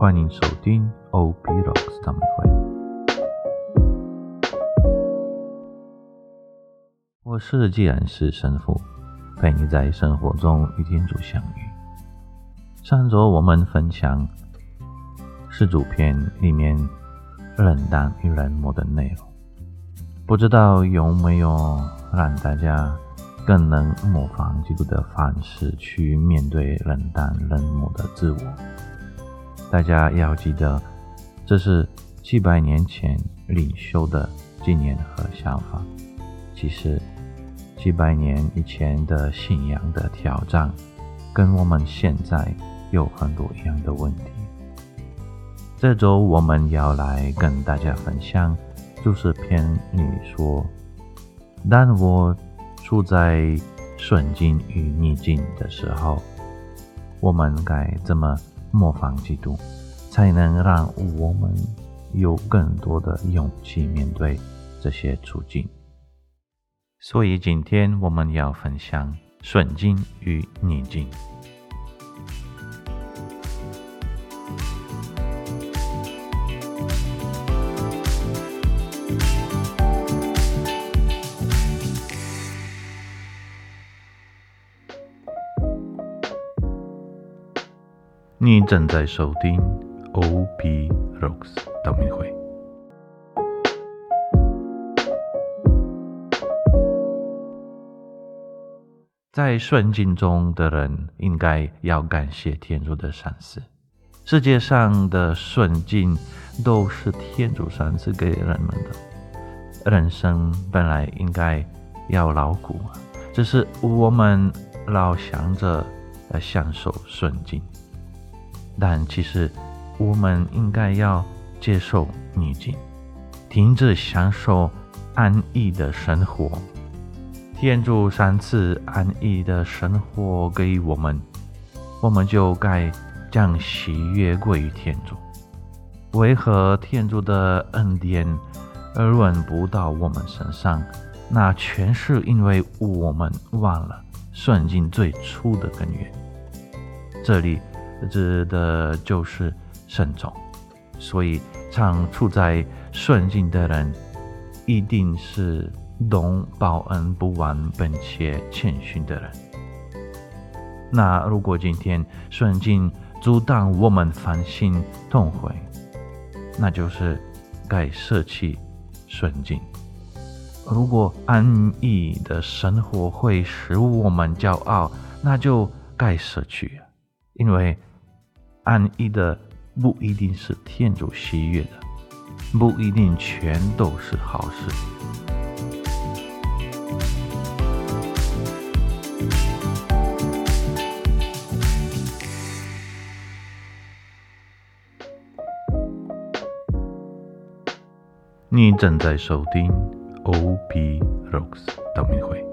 欢迎收听 O B Rocks 他们会。我是既然是神父，陪你在生活中与天主相遇。上周我们分享是主篇里面冷淡与冷漠的内容，不知道有没有让大家更能模仿基督的方式去面对冷淡冷漠的自我？大家要记得，这是几百年前领袖的纪念和想法。其实，几百年以前的信仰的挑战，跟我们现在有很多一样的问题。这周我们要来跟大家分享，就是篇里说：“当我处在顺境与逆境的时候，我们该怎么？”模仿基督，才能让我们有更多的勇气面对这些处境。所以今天我们要分享顺境与逆境。你正在收听 O.B. Rocks 道明会。在顺境中的人，应该要感谢天主的赏赐。世界上的顺境都是天主赏赐给人们的。人生本来应该要劳苦，只是我们老想着来享受顺境。但其实，我们应该要接受逆境，停止享受安逸的生活。天主三次安逸的生活给我们，我们就该将喜悦归于天主。为何天主的恩典而轮不到我们身上？那全是因为我们忘了顺境最初的根源。这里。指的就是慎重，所以常处在顺境的人，一定是懂报恩不忘本且谦逊的人。那如果今天顺境阻挡我们反省痛悔，那就是该舍弃顺境。如果安逸的生活会使我们骄傲，那就该舍去，因为。安逸的不一定是天主喜悦的，不一定全都是好事。你正在收听 OB Rocks 道明会。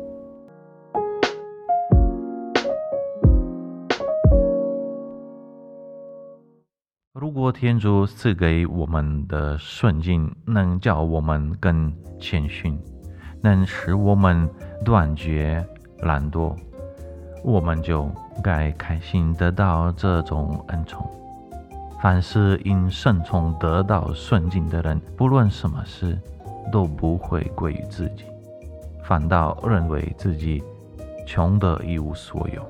天主赐给我们的顺境能叫我们更谦逊，能使我们断绝懒惰，我们就该开心得到这种恩宠。凡是因顺从得到顺境的人，不论什么事都不会归于自己，反倒认为自己穷得一无所有。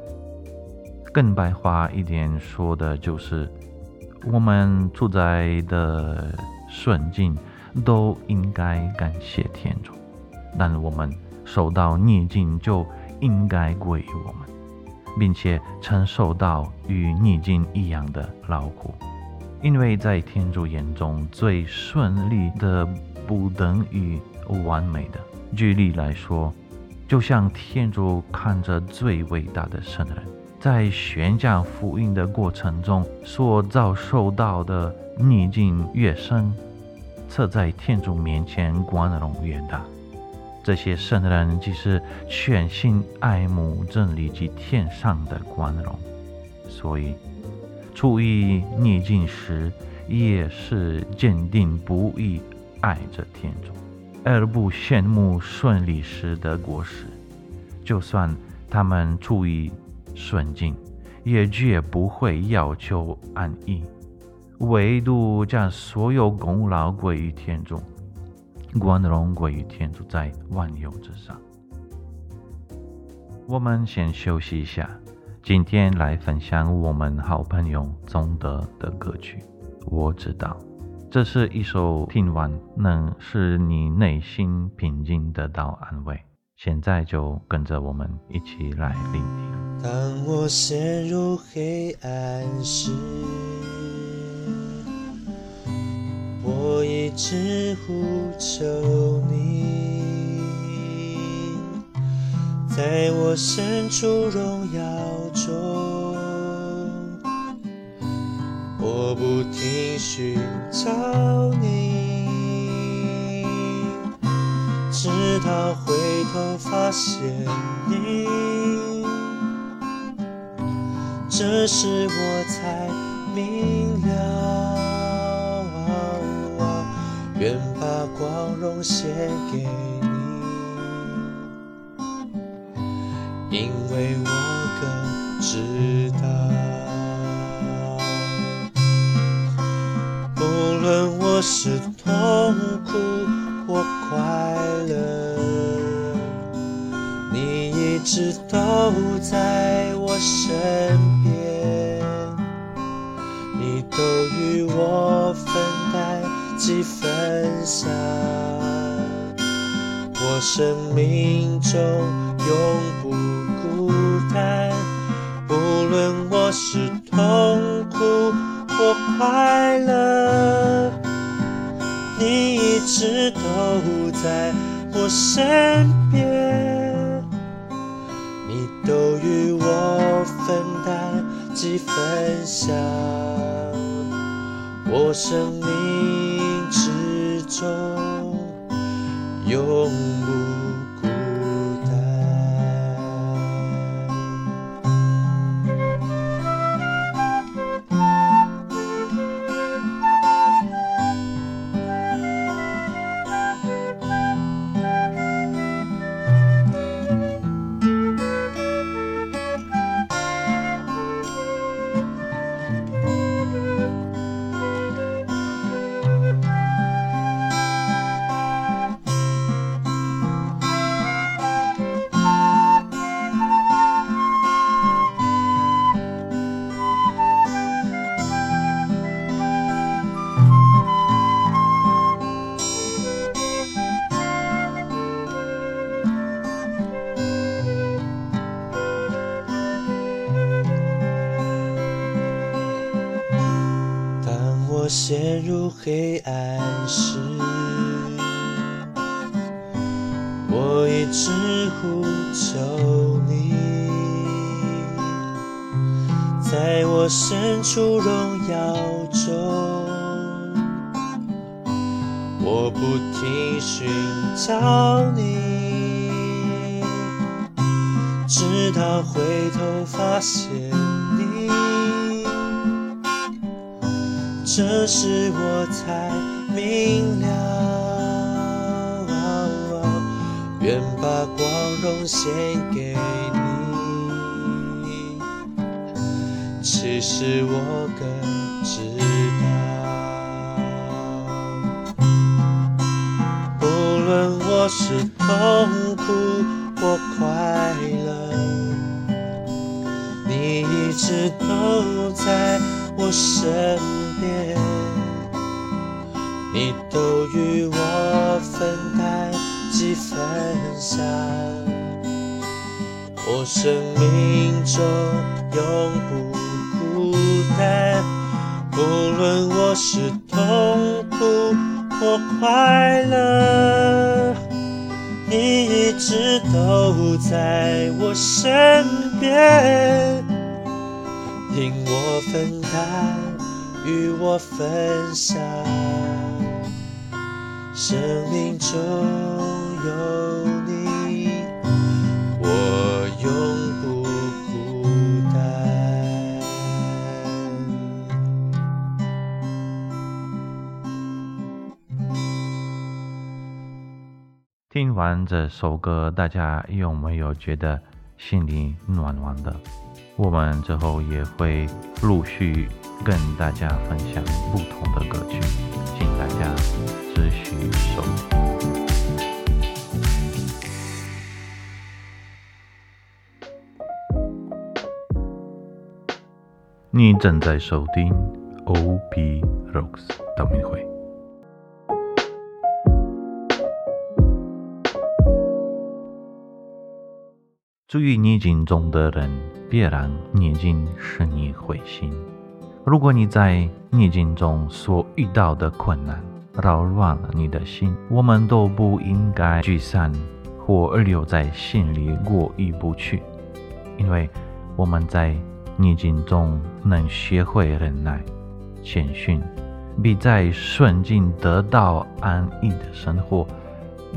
更白话一点说的就是。我们处在的顺境，都应该感谢天主；但我们受到逆境，就应该归于我们，并且承受到与逆境一样的劳苦。因为在天主眼中，最顺利的不等于完美的。举例来说，就像天主看着最伟大的圣人。在宣讲福音的过程中所遭受到的逆境越深，侧在天主面前光荣越大。这些圣人即是全心爱慕真理及天上的光荣，所以处于逆境时也是坚定不移爱着天主，而不羡慕顺利时的果实。就算他们处于顺境，也绝不会要求安逸。唯独将所有功劳归于天主，光荣归于天主，在万有之上。我们先休息一下，今天来分享我们好朋友宗德的歌曲。我知道，这是一首听完能使你内心平静得到安慰。现在就跟着我们一起来聆听。当我陷入黑暗时。我一直呼求你，在我身处荣耀中，我不停寻找直到回头发现你，这时我才明了。愿把光荣献给你，因为我更知道，不论我是痛苦或快一直都在我身边，你都与我分担。几分享，我生命中永不孤单。无论我是痛苦或快乐，你一直都在我身边，分享，我生命。之中，永黑暗时，我一直呼求你，在我身处荣耀中，我不停寻找你，直到回头发现这时我才明了，愿把光荣献给你。其实我更知道，无论我是痛苦或快乐，你一直都在我身。边，你都与我分担几分享，我生命中永不孤单。无论我是痛苦或快乐，你一直都在我身边，听我分担。与我分享，生命中有你，我永不孤单。听完这首歌，大家有没有觉得心里暖暖的？我们之后也会陆续跟大家分享不同的歌曲，请大家持续收听。你正在收听 OP Rocks 道明会。处于逆境中的人，必然逆境使你灰心。如果你在逆境中所遇到的困难扰乱了你的心，我们都不应该聚散或留在心里过意不去，因为我们在逆境中能学会忍耐、谦逊，比在顺境得到安逸的生活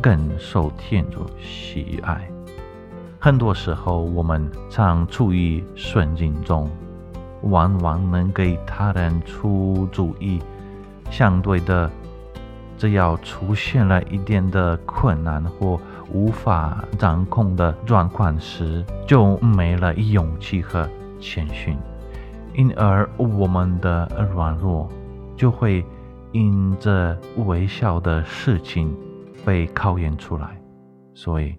更受天主喜爱。很多时候，我们常处于顺境中，往往能给他人出主意。相对的，只要出现了一点的困难或无法掌控的状况时，就没了勇气和谦逊，因而我们的软弱就会因这微小的事情被考验出来。所以。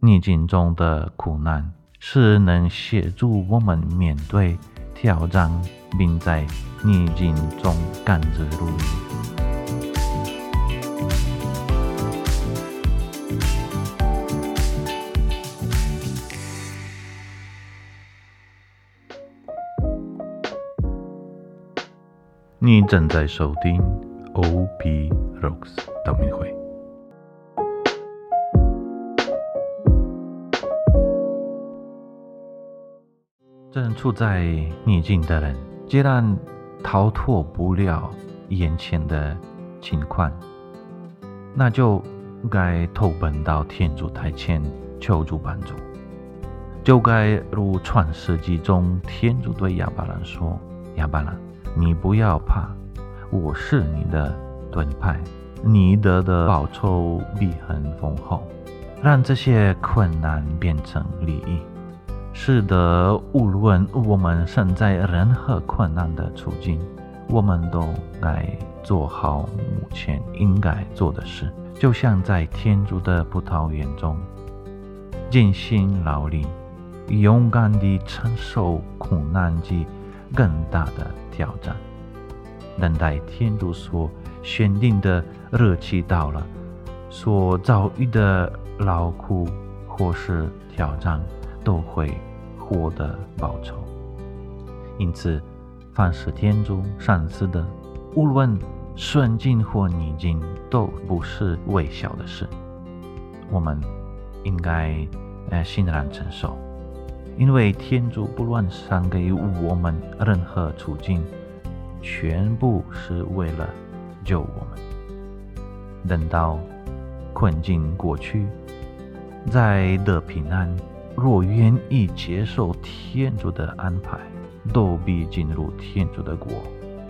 逆境中的苦难是能协助我们面对挑战，并在逆境中甘之如饴。你正在收听 OP Rocks 道明会。处在逆境的人，既然逃脱不了眼前的情况，那就该投奔到天主台前求助帮助，就该如创世纪中天主对亚巴兰说：“亚巴兰，你不要怕，我是你的盾牌，你得的报酬必很丰厚，让这些困难变成利益。”是的，无论我们身在任何困难的处境，我们都该做好目前应该做的事，就像在天主的葡萄园中，尽心劳力，勇敢地承受苦难及更大的挑战，等待天主所选定的日期到了，所遭遇的劳苦或是挑战。都会获得报酬。因此，凡是天主赏赐的，无论顺境或逆境，都不是微小的事。我们应该呃欣然承受，因为天主不论赏给我们任何处境，全部是为了救我们。等到困境过去，再得平安。若愿意接受天主的安排，都必进入天主的国。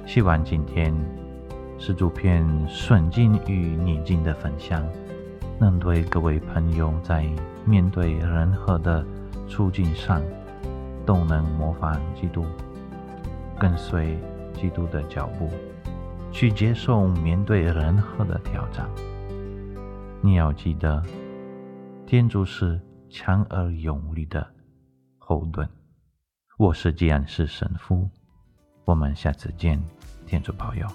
希望今天是主篇顺境与逆境的分享，能对各位朋友在面对任何的处境上，都能模仿基督，跟随基督的脚步，去接受面对任何的挑战。你要记得，天主是。强而有力的后盾。我是吉安市神父，我们下次见，天主保佑。